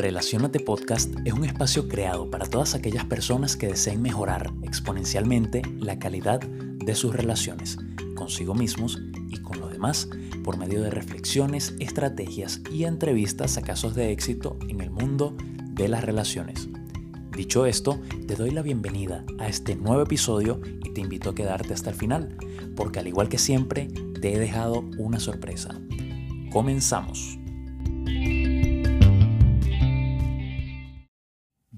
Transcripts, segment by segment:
Relacionate Podcast es un espacio creado para todas aquellas personas que deseen mejorar exponencialmente la calidad de sus relaciones consigo mismos y con los demás por medio de reflexiones, estrategias y entrevistas a casos de éxito en el mundo de las relaciones. Dicho esto, te doy la bienvenida a este nuevo episodio y te invito a quedarte hasta el final, porque al igual que siempre, te he dejado una sorpresa. Comenzamos.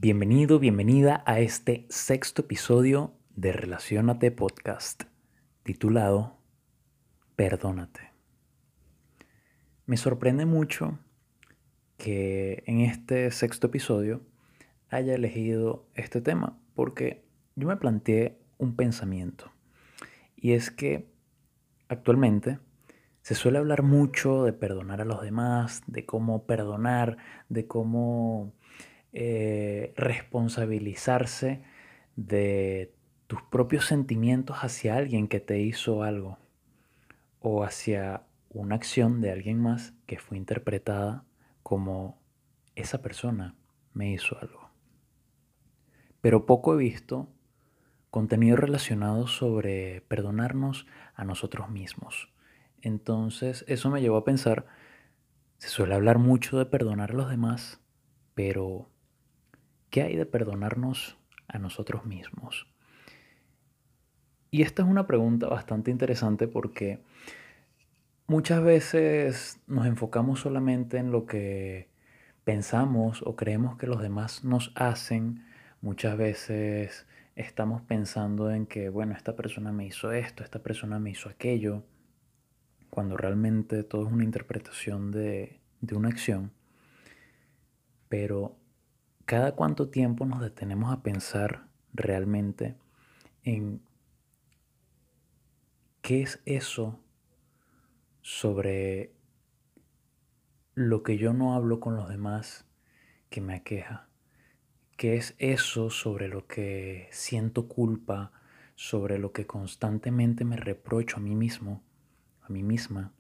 Bienvenido, bienvenida a este sexto episodio de Relacionate Podcast, titulado Perdónate. Me sorprende mucho que en este sexto episodio haya elegido este tema, porque yo me planteé un pensamiento, y es que actualmente se suele hablar mucho de perdonar a los demás, de cómo perdonar, de cómo eh, responsabilizarse de tus propios sentimientos hacia alguien que te hizo algo o hacia una acción de alguien más que fue interpretada como esa persona me hizo algo. Pero poco he visto contenido relacionado sobre perdonarnos a nosotros mismos. Entonces eso me llevó a pensar, se suele hablar mucho de perdonar a los demás, pero ¿Qué hay de perdonarnos a nosotros mismos? Y esta es una pregunta bastante interesante porque muchas veces nos enfocamos solamente en lo que pensamos o creemos que los demás nos hacen. Muchas veces estamos pensando en que, bueno, esta persona me hizo esto, esta persona me hizo aquello, cuando realmente todo es una interpretación de, de una acción. Pero cada cuánto tiempo nos detenemos a pensar realmente en qué es eso sobre lo que yo no hablo con los demás que me aqueja. ¿Qué es eso sobre lo que siento culpa, sobre lo que constantemente me reprocho a mí mismo, a mí misma?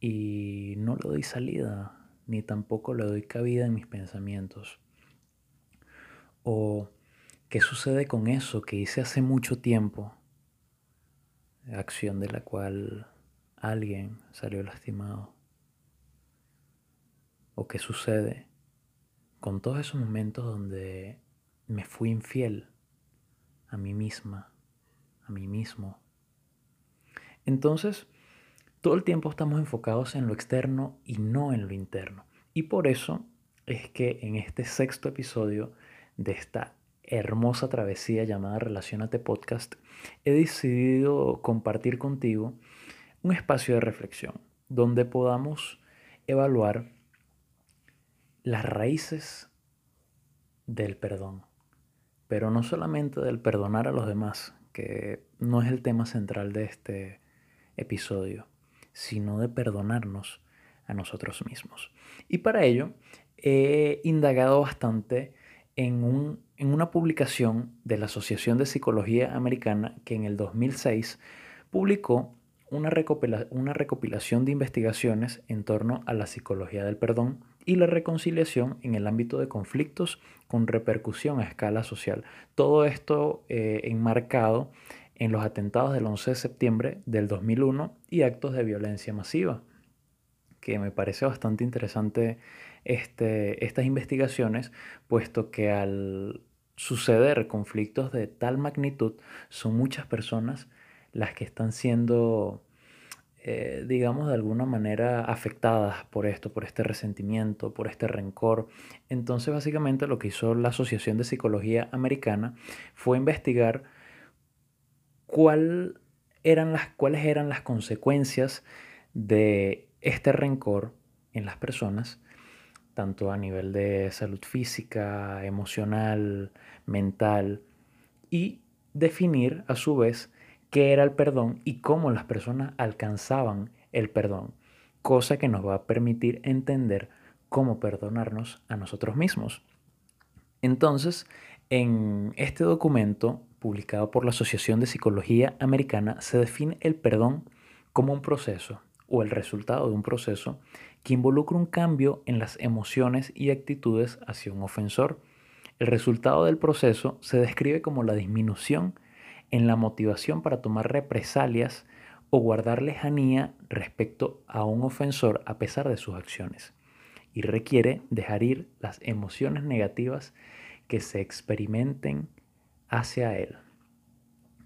Y no le doy salida, ni tampoco le doy cabida en mis pensamientos. ¿O qué sucede con eso que hice hace mucho tiempo? Acción de la cual alguien salió lastimado. ¿O qué sucede con todos esos momentos donde me fui infiel a mí misma, a mí mismo? Entonces, todo el tiempo estamos enfocados en lo externo y no en lo interno. Y por eso es que en este sexto episodio de esta hermosa travesía llamada Relacionate Podcast, he decidido compartir contigo un espacio de reflexión donde podamos evaluar las raíces del perdón, pero no solamente del perdonar a los demás, que no es el tema central de este episodio, sino de perdonarnos a nosotros mismos. Y para ello he indagado bastante en, una publicación de la Asociación de Psicología Americana que en el 2006 publicó una, una recopilación de investigaciones en torno a la psicología del perdón y la reconciliación en el ámbito de conflictos con repercusión a escala social. Todo esto eh, enmarcado en los atentados del 11 de septiembre del 2001 y actos de violencia masiva, que me parece bastante interesante este, estas investigaciones, puesto que al suceder conflictos de tal magnitud, son muchas personas las que están siendo, eh, digamos, de alguna manera afectadas por esto, por este resentimiento, por este rencor. Entonces, básicamente lo que hizo la Asociación de Psicología Americana fue investigar eran las, cuáles eran las consecuencias de este rencor en las personas tanto a nivel de salud física, emocional, mental, y definir a su vez qué era el perdón y cómo las personas alcanzaban el perdón, cosa que nos va a permitir entender cómo perdonarnos a nosotros mismos. Entonces, en este documento publicado por la Asociación de Psicología Americana se define el perdón como un proceso, o el resultado de un proceso que involucra un cambio en las emociones y actitudes hacia un ofensor. El resultado del proceso se describe como la disminución en la motivación para tomar represalias o guardar lejanía respecto a un ofensor a pesar de sus acciones y requiere dejar ir las emociones negativas que se experimenten hacia él.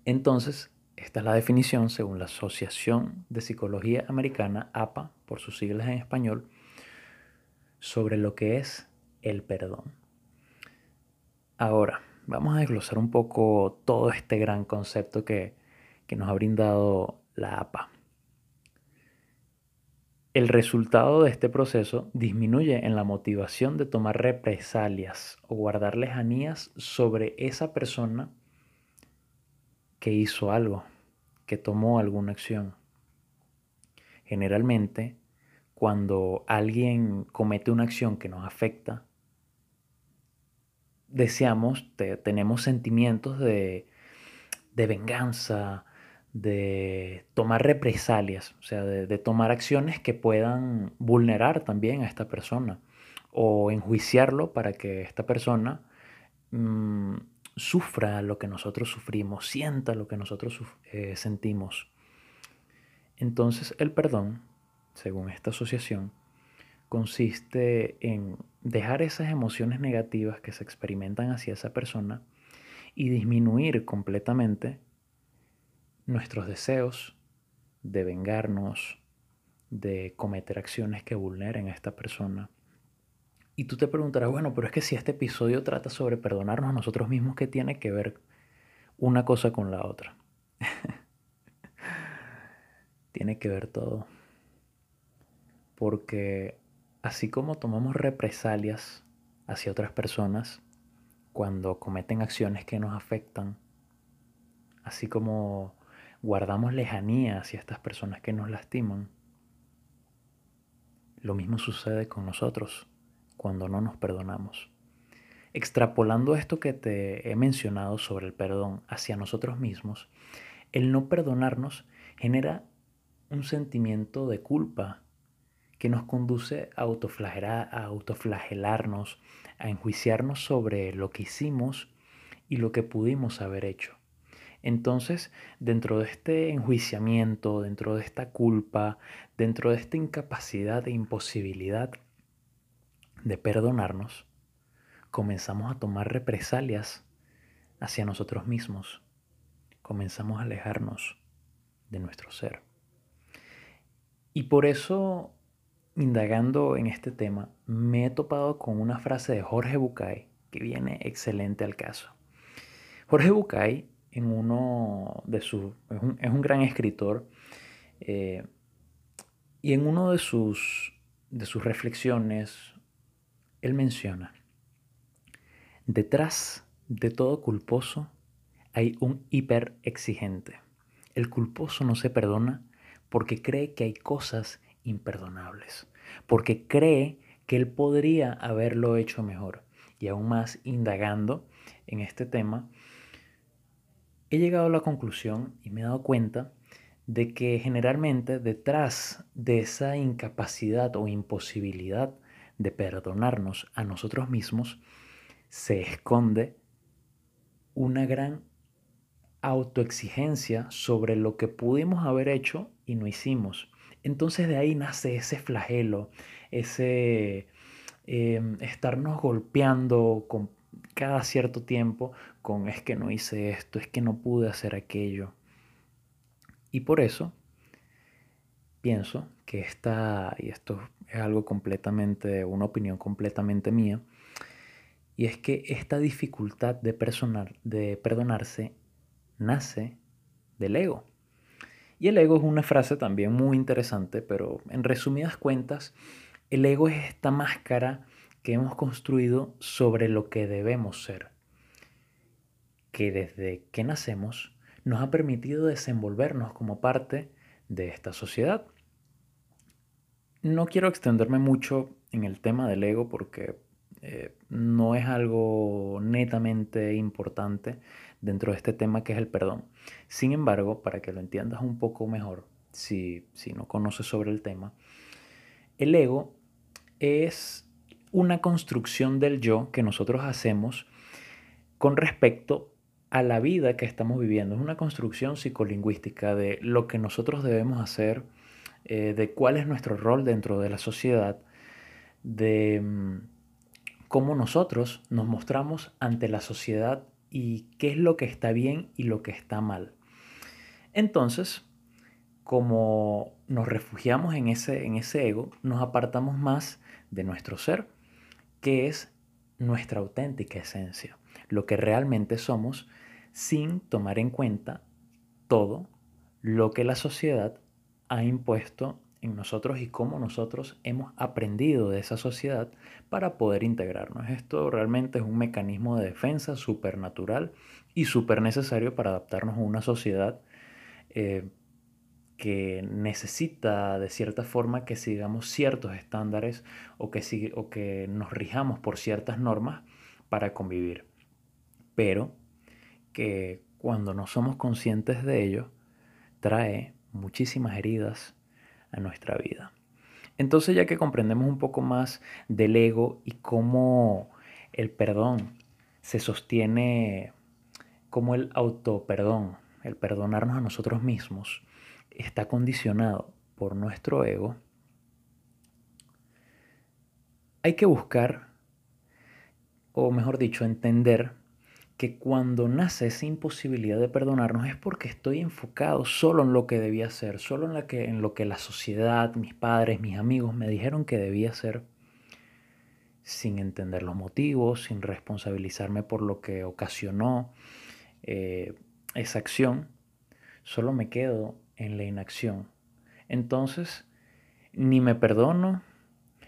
Entonces, esta es la definición según la Asociación de Psicología Americana, APA, por sus siglas en español, sobre lo que es el perdón. Ahora, vamos a desglosar un poco todo este gran concepto que, que nos ha brindado la APA. El resultado de este proceso disminuye en la motivación de tomar represalias o guardar lejanías sobre esa persona que hizo algo, que tomó alguna acción. Generalmente, cuando alguien comete una acción que nos afecta, deseamos, tenemos sentimientos de, de, venganza, de tomar represalias, o sea, de, tomar acciones que puedan vulnerar también a esta persona o enjuiciarlo para que esta persona mm, sufra lo que nosotros sufrimos, sienta lo que nosotros eh, sentimos. Entonces el perdón, según esta asociación, consiste en dejar esas emociones negativas que se experimentan hacia esa persona y disminuir completamente nuestros deseos de vengarnos, de cometer acciones que vulneren a esta persona y tú te preguntarás, bueno, pero es que si este episodio trata sobre perdonarnos a nosotros mismos, ¿qué tiene que ver una cosa con la otra? tiene que ver todo. Porque así como tomamos represalias hacia otras personas cuando cometen acciones que nos afectan, así como guardamos lejanía hacia estas personas que nos lastiman, lo mismo sucede con nosotros cuando no nos perdonamos. Extrapolando esto que te he mencionado sobre el perdón hacia nosotros mismos, el no perdonarnos genera un sentimiento de culpa que nos conduce a, a autoflagelarnos, a enjuiciarnos sobre lo que hicimos y lo que pudimos haber hecho. Entonces, dentro de este enjuiciamiento, dentro de esta culpa, dentro de esta incapacidad e imposibilidad de perdonarnos, comenzamos a tomar represalias hacia nosotros mismos. Comenzamos a alejarnos de nuestro ser. Y por eso, indagando en este tema, me he topado con una frase de Jorge Bucay que viene excelente al caso. Jorge Bucay, en uno de sus, es, un, gran escritor, eh, y en uno de sus, de sus reflexiones, él menciona, detrás de todo culposo hay un hiper exigente. El culposo no se perdona porque cree que hay cosas imperdonables, porque cree que él podría haberlo hecho mejor. Y aún más indagando en este tema, he llegado a la conclusión y me he dado cuenta de que generalmente detrás de esa incapacidad o imposibilidad de perdonarnos a nosotros mismos, se esconde una gran autoexigencia sobre lo que pudimos haber hecho y no hicimos. Entonces de ahí nace ese flagelo, ese em, estarnos golpeando con cada cierto tiempo con es que no hice esto, es que no pude hacer aquello. Y por eso pienso que esta, y esto es algo completamente, una opinión completamente mía, y es que esta dificultad de, de perdonarse nace del ego. Y el ego es una frase también muy interesante, pero en resumidas cuentas, el ego es esta máscara que hemos construido sobre lo que debemos ser, que desde que nacemos nos ha permitido desenvolvernos como parte de esta sociedad. No quiero extenderme mucho en el tema del ego porque eh, no es algo netamente importante dentro de este tema que es el perdón. Sin embargo, para que lo entiendas un poco mejor, si, si no conoces sobre el tema, el ego es una construcción del yo que nosotros hacemos con respecto a la vida que estamos viviendo. Es una construcción psicolingüística de lo que nosotros debemos hacer, eh, de cuál es nuestro rol dentro de la sociedad, de mm, cómo nosotros nos mostramos ante la sociedad y qué es lo que está bien y lo que está mal. Entonces, como nos refugiamos en ese, en ese ego, nos apartamos más de nuestro ser, que es nuestra auténtica esencia, lo que realmente somos, sin tomar en cuenta todo lo que la sociedad ha impuesto en nosotros y cómo nosotros hemos aprendido de esa sociedad para poder integrarnos. Esto realmente es un mecanismo de defensa supernatural y súper necesario para adaptarnos a una sociedad eh, que necesita de cierta forma que sigamos ciertos estándares o que, o que nos rijamos por ciertas normas para convivir. Pero que cuando no somos conscientes de ello, trae muchísimas heridas a nuestra vida. Entonces ya que comprendemos un poco más del ego y cómo el perdón se sostiene como el auto-perdón, el perdonarnos a nosotros mismos, está condicionado por nuestro ego, hay que buscar, o mejor dicho, entender que cuando nace esa imposibilidad de perdonarnos es porque estoy enfocado solo en lo que debía ser, solo en, la que, en lo que la sociedad, mis padres, mis amigos me dijeron que debía ser, sin entender los motivos, sin responsabilizarme por lo que ocasionó eh, esa acción, solo me quedo en la inacción. Entonces, ni me perdono,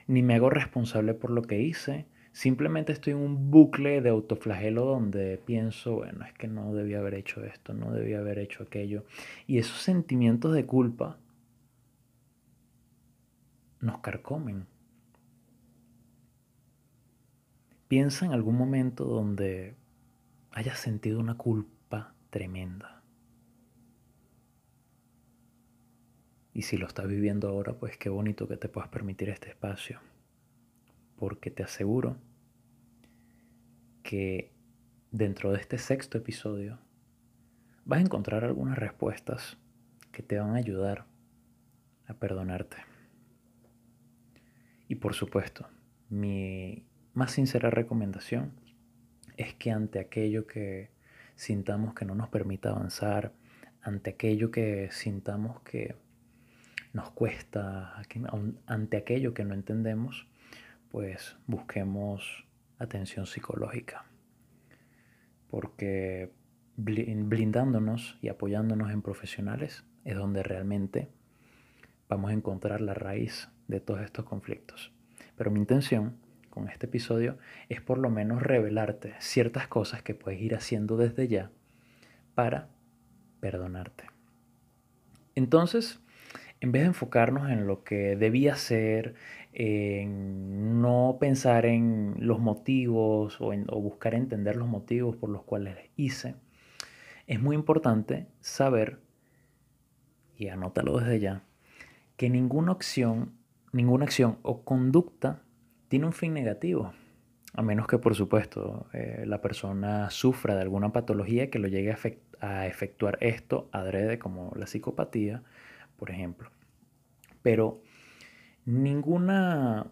ni me hago responsable por lo que hice, simplemente estoy en un bucle de autoflagelo donde pienso, bueno, es que no debía haber hecho esto, no debía haber hecho aquello. Y esos sentimientos de culpa nos carcomen. Piensa en algún momento donde hayas sentido una culpa tremenda. Y si lo estás viviendo ahora, pues qué bonito que te puedas permitir este espacio. Porque te aseguro que dentro de este sexto episodio vas a encontrar algunas respuestas que te van a ayudar a perdonarte. Y por supuesto, mi más sincera recomendación es que ante aquello que sintamos que no nos permita avanzar, ante aquello que sintamos que nos cuesta, ante aquello que no entendemos, pues busquemos atención psicológica. Porque blindándonos y apoyándonos en profesionales es donde realmente vamos a encontrar la raíz de todos estos conflictos. Pero mi intención con este episodio es por lo menos revelarte ciertas cosas que puedes ir haciendo desde ya para perdonarte. Entonces, en vez de enfocarnos en lo que debía ser, en no pensar en los motivos o, buscar entender los motivos por los cuales hice, es muy importante saber, y anótalo desde ya, que ninguna acción, ninguna acción o conducta tiene un fin negativo. A menos que, por supuesto, eh, la persona sufra de alguna patología que lo llegue a efectuar esto adrede, como la psicopatía, por ejemplo. Pero ninguna,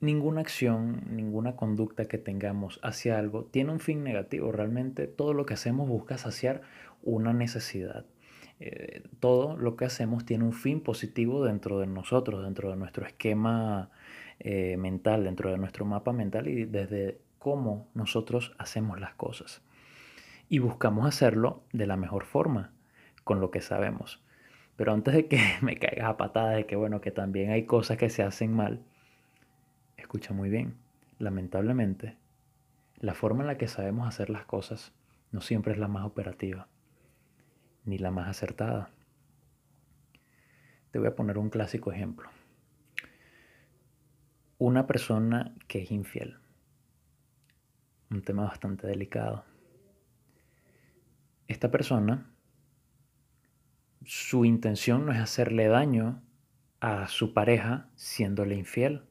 ninguna acción, ninguna conducta que tengamos hacia algo tiene un fin negativo. Realmente todo lo que hacemos busca saciar una necesidad. Eh, todo lo que hacemos tiene un fin positivo dentro de nosotros, dentro de nuestro esquema eh, mental, dentro de nuestro mapa mental y desde cómo nosotros hacemos las cosas. Y buscamos hacerlo de la mejor forma, con lo que sabemos. Pero antes de que me caigas a patadas de que, bueno, que también hay cosas que se hacen mal, escucha muy bien. Lamentablemente, la forma en la que sabemos hacer las cosas no siempre es la más operativa, ni la más acertada. Te voy a poner un clásico ejemplo. Una persona que es infiel. Un tema bastante delicado. Esta persona su intención no es hacerle daño a su pareja siéndole infiel.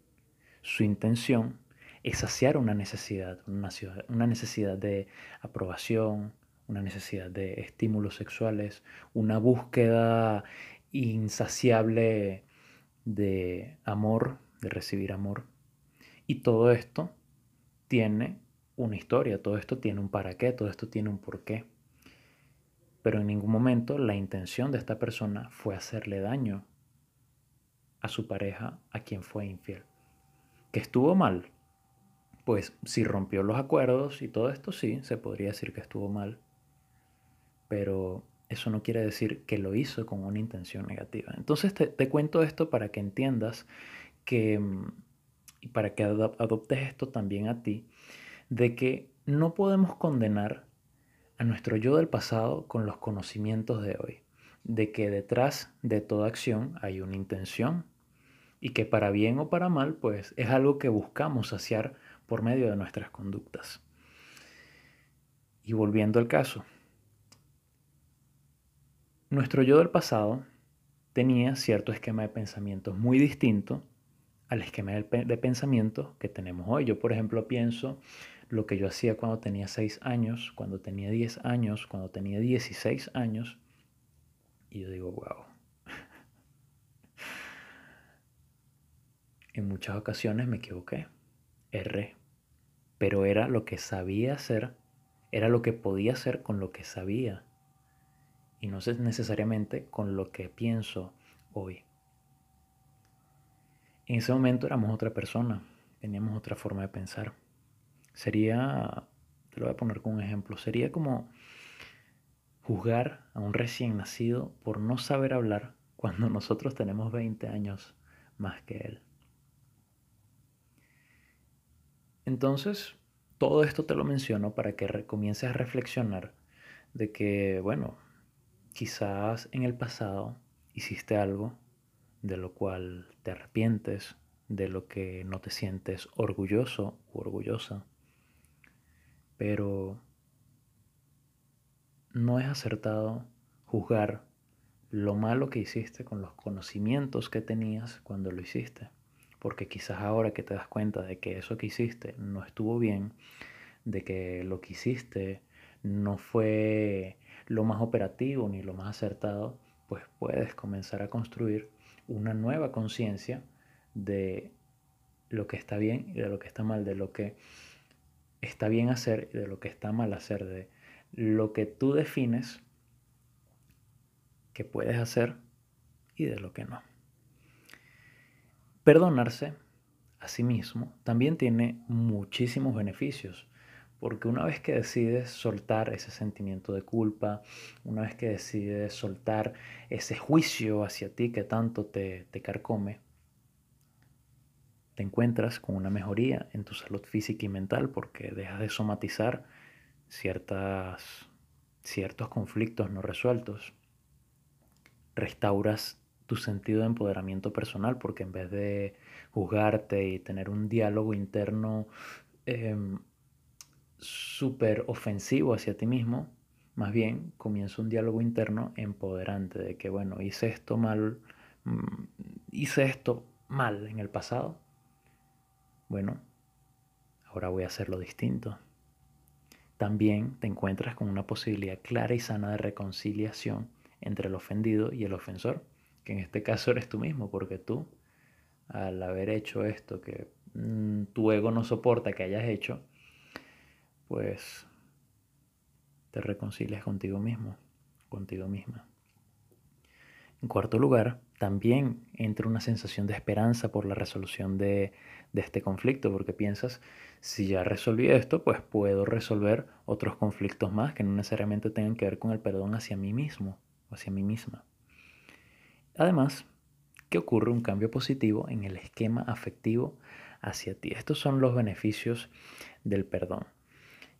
Su intención es saciar una necesidad, una necesidad de aprobación, una necesidad de estímulos sexuales, una búsqueda insaciable de amor, de recibir amor. Y todo esto tiene una historia, todo esto tiene un para qué, todo esto tiene un porqué. Pero en ningún momento la intención de esta persona fue hacerle daño a su pareja a quien fue infiel. ¿Que estuvo mal? Pues si rompió los acuerdos y todo esto sí, se podría decir que estuvo mal. Pero eso no quiere decir que lo hizo con una intención negativa. Entonces te, te cuento esto para que entiendas que, y para que adoptes esto también a ti, de que no podemos condenar a nuestro yo del pasado con los conocimientos de hoy, de que detrás de toda acción hay una intención y que para bien o para mal, pues es algo que buscamos saciar por medio de nuestras conductas. Y volviendo al caso, nuestro yo del pasado tenía cierto esquema de pensamientos muy distinto al esquema de pensamiento que tenemos hoy. Yo, por ejemplo, pienso lo que yo hacía cuando tenía 6 años, cuando tenía 10 años, cuando tenía 16 años. Y yo digo, wow. en muchas ocasiones me equivoqué, erré, pero era lo que sabía hacer, era lo que podía hacer con lo que sabía y no necesariamente con lo que pienso hoy. En ese momento éramos otra persona, teníamos otra forma de pensar. Sería, te lo voy a poner como un ejemplo, sería como juzgar a un recién nacido por no saber hablar cuando nosotros tenemos 20 años más que él. Entonces, todo esto te lo menciono para que comiences a reflexionar de que, bueno, quizás en el pasado hiciste algo de lo cual te arrepientes, de lo que no te sientes orgulloso u orgullosa pero no es acertado juzgar lo malo que hiciste con los conocimientos que tenías cuando lo hiciste. Porque quizás ahora que te das cuenta de que eso que hiciste no estuvo bien, de que lo que hiciste no fue lo más operativo ni lo más acertado, pues puedes comenzar a construir una nueva conciencia de lo que está bien y de lo que está mal, de lo que está bien hacer y de lo que está mal hacer, de lo que tú defines que puedes hacer y de lo que no. Perdonarse a sí mismo también tiene muchísimos beneficios, porque una vez que decides soltar ese sentimiento de culpa, una vez que decides soltar ese juicio hacia ti que tanto te, te carcome, te encuentras con una mejoría en tu salud física y mental porque dejas de somatizar ciertas, ciertos conflictos no resueltos. Restauras tu sentido de empoderamiento personal porque en vez de juzgarte y tener un diálogo interno em, súper ofensivo hacia ti mismo, más bien comienza un diálogo interno empoderante de que, bueno, hice esto mal, mm, hice esto mal en el pasado, bueno, ahora voy a hacerlo distinto. También te encuentras con una posibilidad clara y sana de reconciliación entre el ofendido y el ofensor, que en este caso eres tú mismo, porque tú, al haber hecho esto que mm, tu ego no soporta que hayas hecho, pues te reconcilias contigo mismo, contigo misma. En cuarto lugar, también entra una sensación de esperanza por la resolución de, este conflicto, porque piensas, si ya resolví esto, pues puedo resolver otros conflictos más que no necesariamente tengan que ver con el perdón hacia mí mismo o hacia mí misma. Además, que ocurre un cambio positivo en el esquema afectivo hacia ti. Estos son los beneficios del perdón.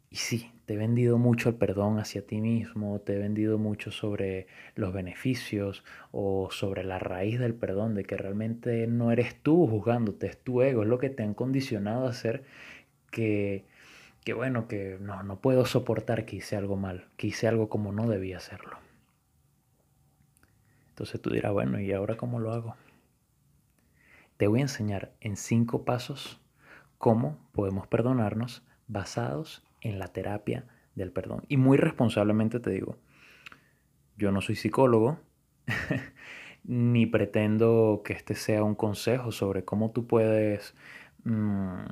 Y sí, te he vendido mucho el perdón hacia ti mismo, te he vendido mucho sobre los beneficios o sobre la raíz del perdón, de que realmente no eres tú juzgándote, es tu ego, es lo que te han condicionado a hacer que, que bueno, que no, no puedo soportar que hice algo mal, que hice algo como no debía hacerlo. Entonces tú dirás, bueno, ¿y ahora cómo lo hago? Te voy a enseñar en cinco pasos cómo podemos perdonarnos basados en la terapia del perdón. Y muy responsablemente te digo, yo no soy psicólogo, ni pretendo que este sea un consejo sobre cómo tú puedes mm,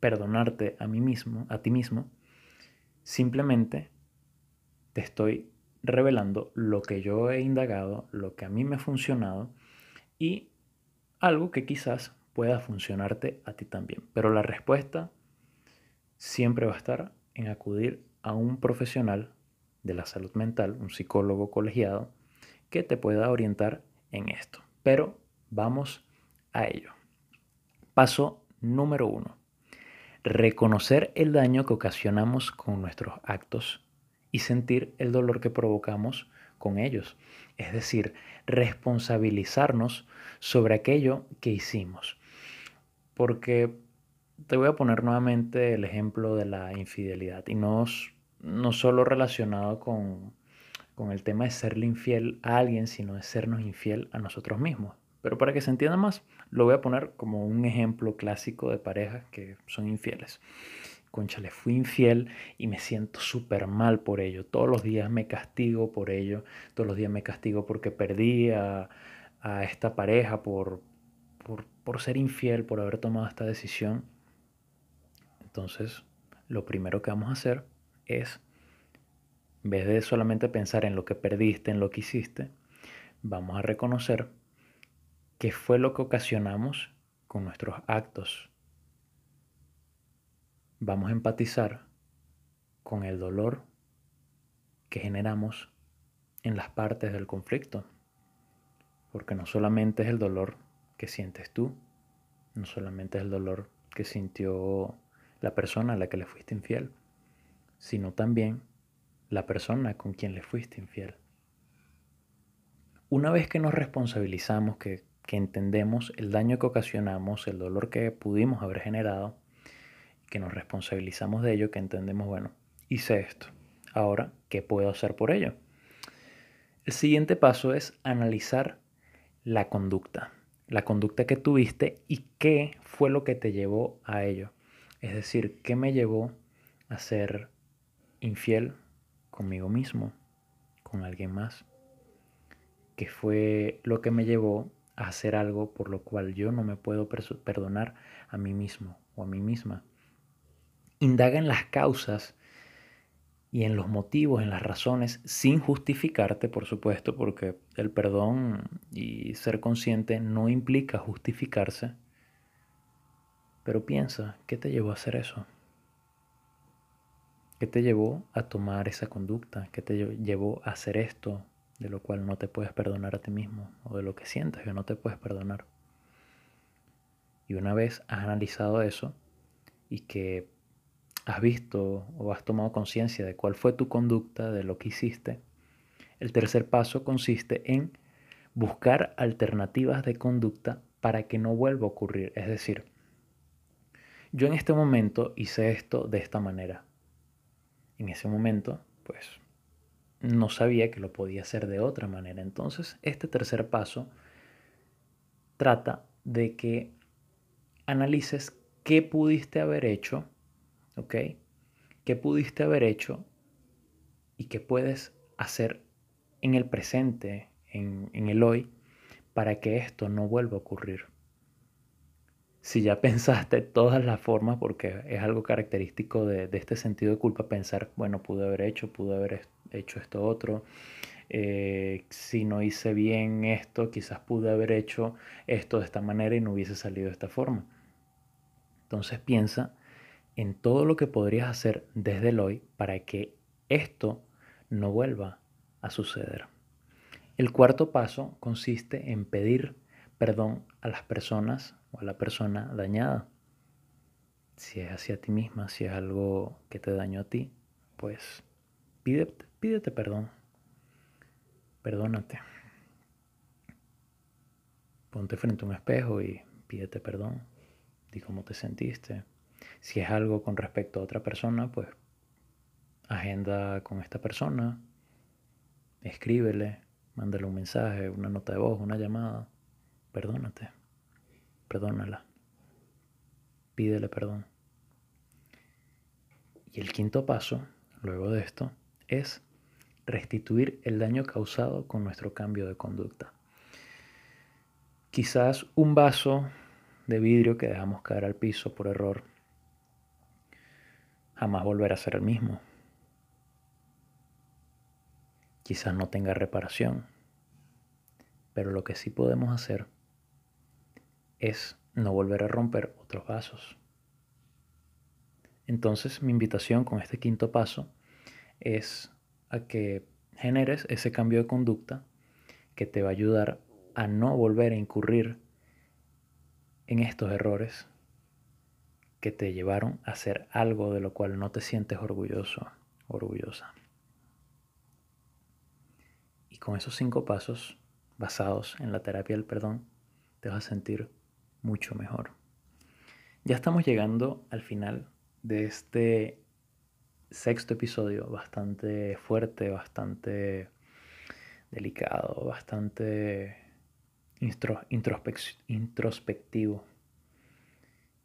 perdonarte a mí mismo, a ti mismo. Simplemente te estoy revelando lo que yo he indagado, lo que a mí me ha funcionado y algo que quizás pueda funcionarte a ti también. Pero la respuesta siempre va a estar en acudir a un profesional de la salud mental, un psicólogo colegiado, que te pueda orientar en esto. Pero vamos a ello. Paso número uno. Reconocer el daño que ocasionamos con nuestros actos y sentir el dolor que provocamos con ellos. Es decir, responsabilizarnos sobre aquello que hicimos. Porque te voy a poner nuevamente el ejemplo de la infidelidad y no, no solo relacionado con, con el tema de serle infiel a alguien, sino de sernos infiel a nosotros mismos. Pero para que se entienda más, lo voy a poner como un ejemplo clásico de parejas que son infieles concha, le fui infiel y me siento súper mal por ello. Todos los días me castigo por ello. Todos los días me castigo porque perdí a, esta pareja por, por, por ser infiel, por haber tomado esta decisión. Entonces, lo primero que vamos a hacer es, en vez de solamente pensar en lo que perdiste, en lo que hiciste, vamos a reconocer qué fue lo que ocasionamos con nuestros actos vamos a empatizar con el dolor que generamos en las partes del conflicto. Porque no solamente es el dolor que sientes tú, no solamente es el dolor que sintió la persona a la que le fuiste infiel, sino también la persona con quien le fuiste infiel. Una vez que nos responsabilizamos, que, que entendemos el daño que ocasionamos, el dolor que pudimos haber generado, que nos responsabilizamos de ello, que entendemos, bueno, hice esto. Ahora, ¿qué puedo hacer por ello? El siguiente paso es analizar la conducta, la conducta que tuviste y qué fue lo que te llevó a ello. Es decir, qué me llevó a ser infiel conmigo mismo, con alguien más. ¿Qué fue lo que me llevó a hacer algo por lo cual yo no me puedo perdonar a mí mismo o a mí misma. Indaga en las causas y en los motivos, en las razones, sin justificarte, por supuesto, porque el perdón y ser consciente no implica justificarse. Pero piensa, ¿qué te llevó a hacer eso? ¿Qué te llevó a tomar esa conducta? ¿Qué te llevó a hacer esto de lo cual no te puedes perdonar a ti mismo o de lo que sientes que no te puedes perdonar? Y una vez has analizado eso y que has visto o has tomado conciencia de cuál fue tu conducta, de lo que hiciste, el tercer paso consiste en buscar alternativas de conducta para que no vuelva a ocurrir. Es decir, yo en este momento hice esto de esta manera. En ese momento, pues, no sabía que lo podía hacer de otra manera. Entonces, este tercer paso trata de que analices qué pudiste haber hecho ¿ok? ¿Qué pudiste haber hecho y qué puedes hacer en el presente, en, el hoy, para que esto no vuelva a ocurrir? Si ya pensaste todas las formas, porque es algo característico de, este sentido de culpa, pensar, bueno, pude haber hecho, pude haber hecho esto otro, eh, si no hice bien esto, quizás pude haber hecho esto de esta manera y no hubiese salido de esta forma. Entonces piensa en todo lo que podrías hacer desde el hoy para que esto no vuelva a suceder. El cuarto paso consiste en pedir perdón a las personas o a la persona dañada. Si es hacia ti misma, si es algo que te dañó a ti, pues pídete, pídete perdón. Perdónate. Ponte frente a un espejo y pídete perdón. Di cómo te sentiste, si es algo con respecto a otra persona, pues agenda con esta persona, escríbele, mándale un mensaje, una nota de voz, una llamada. Perdónate, perdónala, pídele perdón. Y el quinto paso, luego de esto, es restituir el daño causado con nuestro cambio de conducta. Quizás un vaso de vidrio que dejamos caer al piso por error jamás volverá a ser el mismo. Quizás no tenga reparación, pero lo que sí podemos hacer es no volver a romper otros vasos. Entonces mi invitación con este quinto paso es a que generes ese cambio de conducta que te va a ayudar a no volver a incurrir en estos errores que te llevaron a hacer algo de lo cual no te sientes orgulloso, orgullosa. Y con esos cinco pasos basados en la terapia del perdón, te vas a sentir mucho mejor. Ya estamos llegando al final de este sexto episodio bastante fuerte, bastante delicado, bastante introspectivo.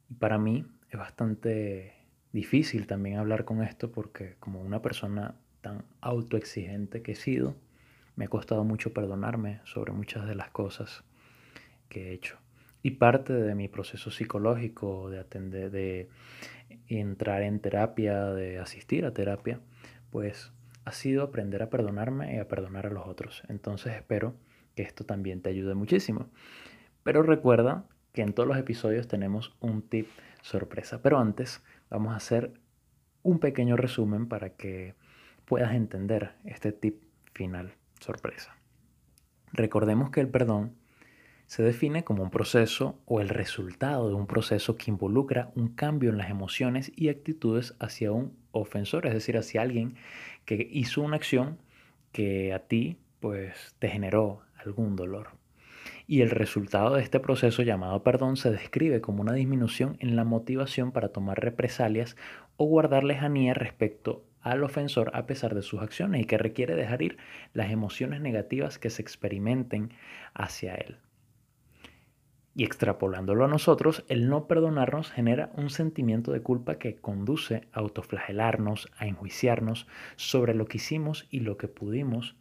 Y para mí es bastante difícil también hablar con esto porque como una persona tan autoexigente que he sido, me ha costado mucho perdonarme sobre muchas de las cosas que he hecho. Y parte de mi proceso psicológico, de atender, de entrar en terapia, de asistir a terapia, pues ha sido aprender a perdonarme y a perdonar a los otros. Entonces espero que esto también te ayude muchísimo. Pero recuerda que en todos los episodios tenemos un tip sorpresa. Pero antes vamos a hacer un pequeño resumen para que puedas entender este tip final sorpresa. Recordemos que el perdón se define como un proceso o el resultado de un proceso que involucra un cambio en las emociones y actitudes hacia un ofensor, es decir, hacia alguien que hizo una acción que a ti pues te generó algún dolor. Y el resultado de este proceso llamado perdón se describe como una disminución en la motivación para tomar represalias o guardar lejanía respecto al ofensor a pesar de sus acciones y que requiere dejar ir las emociones negativas que se experimenten hacia él. Y extrapolándolo a nosotros, el no perdonarnos genera un sentimiento de culpa que conduce a autoflagelarnos, a enjuiciarnos sobre lo que hicimos y lo que pudimos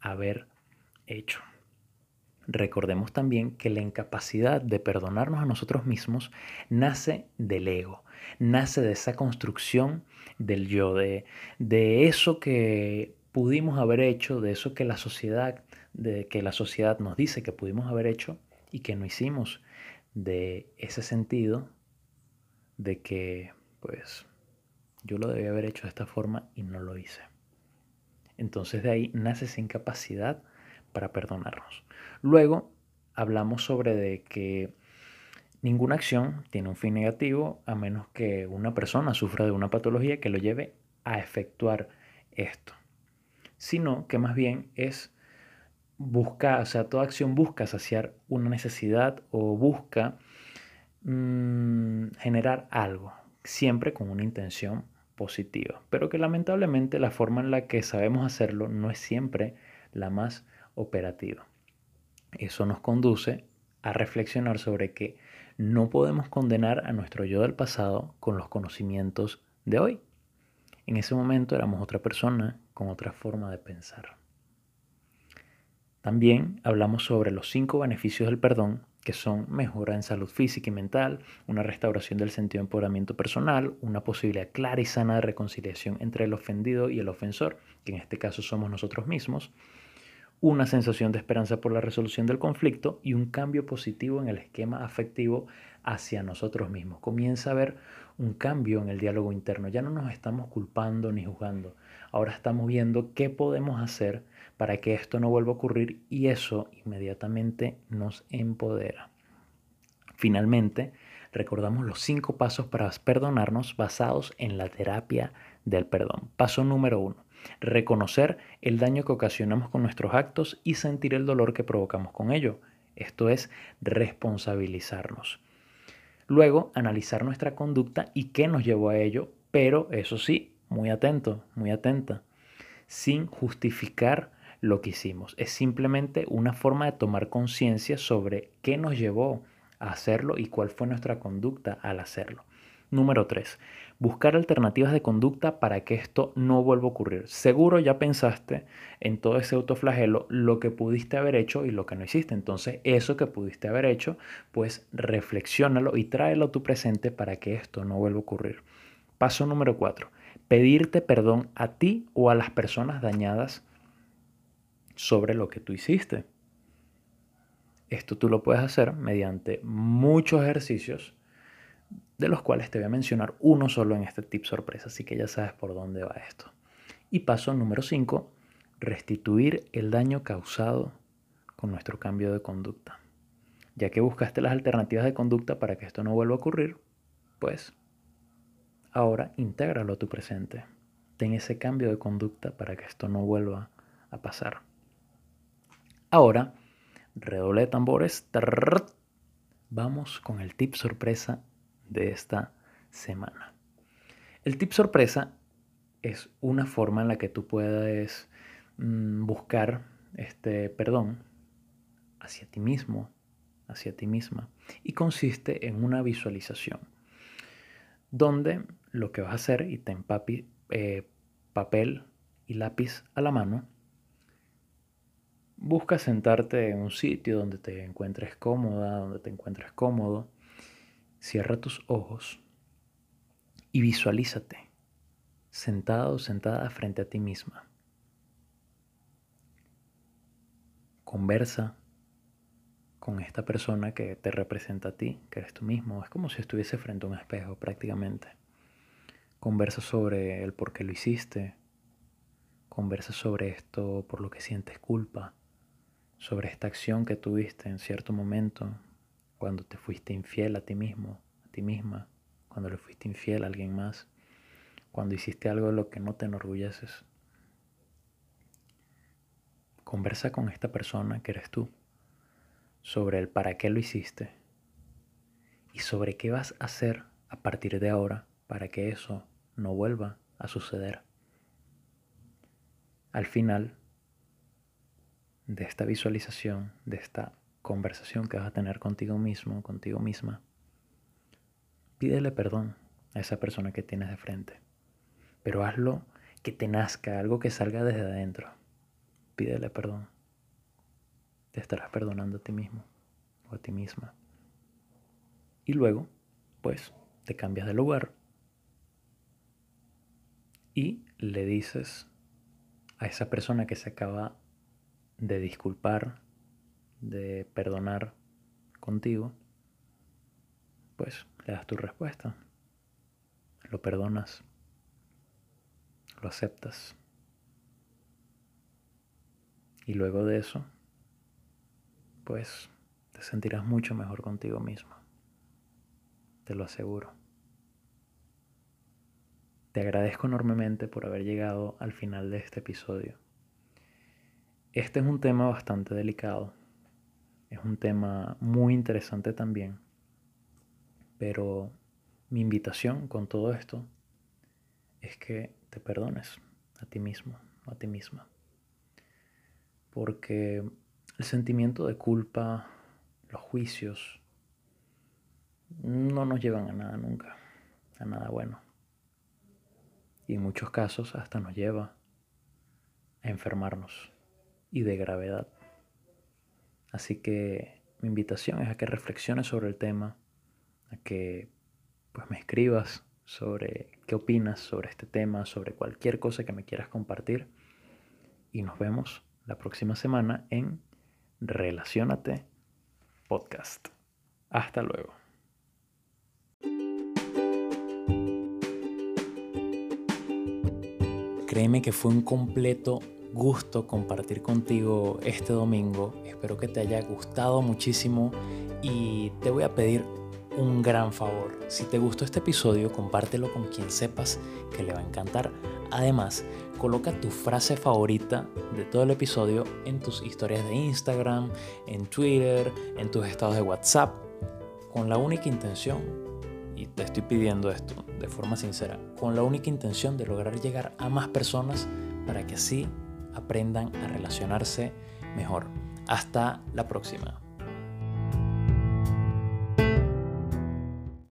haber hecho. Recordemos también que la incapacidad de perdonarnos a nosotros mismos nace del ego, nace de esa construcción del yo, de, de eso que pudimos haber hecho, de eso que la sociedad, de que la sociedad nos dice que pudimos haber hecho y que no hicimos de ese sentido de que pues yo lo debía haber hecho de esta forma y no lo hice. Entonces de ahí nace esa incapacidad para perdonarnos. Luego hablamos sobre de que ninguna acción tiene un fin negativo a menos que una persona sufra de una patología que lo lleve a efectuar esto, sino que más bien es busca, o sea, toda acción busca saciar una necesidad o busca mm, generar algo, siempre con una intención positiva, pero que lamentablemente la forma en la que sabemos hacerlo no es siempre la más operativa. Eso nos conduce a reflexionar sobre que no podemos condenar a nuestro yo del pasado con los conocimientos de hoy. En ese momento éramos otra persona con otra forma de pensar. También hablamos sobre los cinco beneficios del perdón, que son mejora en salud física y mental, una restauración del sentido de empoderamiento personal, una posibilidad clara y sana de reconciliación entre el ofendido y el ofensor, que en este caso somos nosotros mismos, una sensación de esperanza por la resolución del conflicto y un cambio positivo en el esquema afectivo hacia nosotros mismos. Comienza a haber un cambio en el diálogo interno. Ya no nos estamos culpando ni juzgando. Ahora estamos viendo qué podemos hacer para que esto no vuelva a ocurrir y eso inmediatamente nos empodera. Finalmente, recordamos los cinco pasos para perdonarnos basados en la terapia del perdón. Paso número uno, reconocer el daño que ocasionamos con nuestros actos y sentir el dolor que provocamos con ello. Esto es responsabilizarnos. Luego, analizar nuestra conducta y qué nos llevó a ello, pero eso sí, muy atento, muy atenta, sin justificar lo que hicimos. Es simplemente una forma de tomar conciencia sobre qué nos llevó a hacerlo y cuál fue nuestra conducta al hacerlo. Número 3. Buscar alternativas de conducta para que esto no vuelva a ocurrir. Seguro ya pensaste en todo ese autoflagelo, lo que pudiste haber hecho y lo que no hiciste. Entonces, eso que pudiste haber hecho, pues reflexiónalo y tráelo a tu presente para que esto no vuelva a ocurrir. Paso número 4. Pedirte perdón a ti o a las personas dañadas sobre lo que tú hiciste. Esto tú lo puedes hacer mediante muchos ejercicios de los cuales te voy a mencionar uno solo en este tip sorpresa, así que ya sabes por dónde va esto. Y paso número 5, restituir el daño causado con nuestro cambio de conducta. Ya que buscaste las alternativas de conducta para que esto no vuelva a ocurrir, pues ahora intégralo a tu presente. Ten ese cambio de conducta para que esto no vuelva a pasar. Ahora, redoble de tambores. Vamos con el tip sorpresa de esta semana. El tip sorpresa es una forma en la que tú puedes mm, buscar este perdón hacia ti mismo, hacia ti misma, y consiste en una visualización donde lo que vas a hacer, y ten papi, eh, papel y lápiz a la mano, busca sentarte en un sitio donde te encuentres cómoda, donde te encuentres cómodo, Cierra tus ojos y visualízate sentado o sentada frente a ti misma. Conversa con esta persona que te representa a ti, que eres tú mismo. Es como si estuviese frente a un espejo prácticamente. Conversa sobre el por qué lo hiciste. Conversa sobre esto por lo que sientes culpa. Sobre esta acción que tuviste en cierto momento, cuando te fuiste infiel a ti mismo, a ti misma, cuando le fuiste infiel a alguien más, cuando hiciste algo de lo que no te enorgulleces. Conversa con esta persona que eres tú sobre el para qué lo hiciste y sobre qué vas a hacer a partir de ahora para que eso no vuelva a suceder. Al final de esta visualización, de esta conversación que vas a tener contigo mismo, contigo misma, pídele perdón a esa persona que tienes de frente. Pero hazlo que te nazca, algo que salga desde adentro. Pídele perdón. Te estarás perdonando a ti mismo o a ti misma. Y luego, pues, te cambias de lugar y le dices a esa persona que se acaba de disculpar de perdonar contigo, pues le das tu respuesta. Lo perdonas, lo aceptas. Y luego de eso, pues te sentirás mucho mejor contigo mismo. Te lo aseguro. Te agradezco enormemente por haber llegado al final de este episodio. Este es un tema bastante delicado es un tema muy interesante también. Pero mi invitación con todo esto es que te perdones a ti mismo a ti misma. Porque el sentimiento de culpa, los juicios, no nos llevan a nada nunca, a nada bueno. Y en muchos casos hasta nos lleva a enfermarnos y de gravedad. Así que mi invitación es a que reflexiones sobre el tema, a que pues me escribas sobre qué opinas sobre este tema, sobre cualquier cosa que me quieras compartir. Y nos vemos la próxima semana en Relacionate Podcast. Hasta luego. Créeme que fue un completo gusto compartir contigo este domingo. Espero que te haya gustado muchísimo y te voy a pedir un gran favor. Si te gustó este episodio, compártelo con quien sepas que le va a encantar. Además, coloca tu frase favorita de todo el episodio en tus historias de Instagram, en Twitter, en tus estados de WhatsApp, con la única intención, y te estoy pidiendo esto de forma sincera, con la única intención de lograr llegar a más personas para que así aprendan a relacionarse mejor. Hasta la próxima.